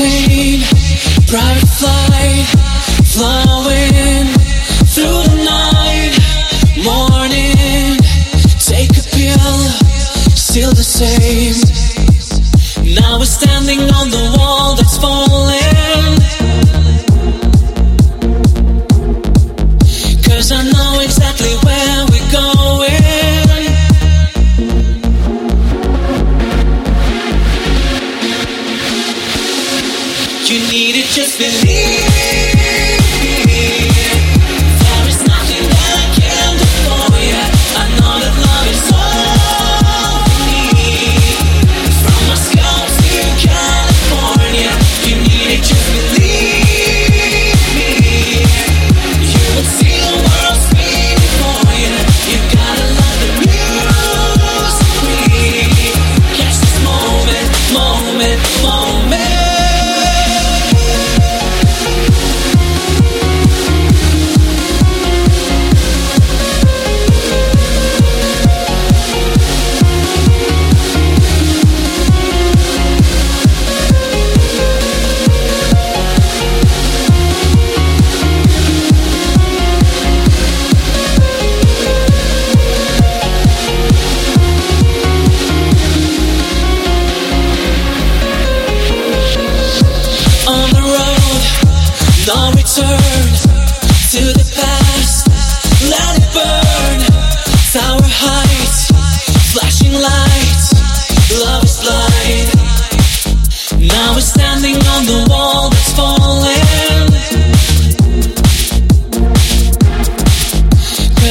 Champagne, private flight, flowing through the night. Morning, take a pill, still the same. Now we're standing on the wall that's falling. Believe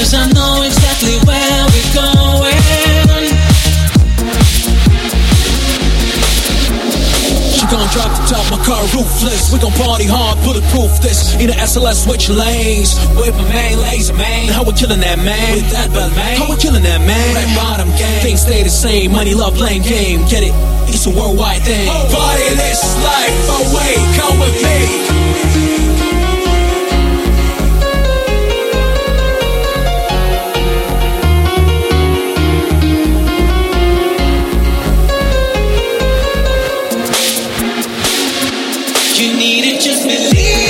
Cause I know exactly where we're going. She gon' drop the top, my car roofless. We gon' party hard, bulletproof this. In the SLS, switch lanes. With my man, laser man. How we killing that man? With that bell man. How we killing that man? Red bottom gang. Things stay the same. Money, love, blame game. Get it? It's a worldwide thing. Party this life you need it, just believe.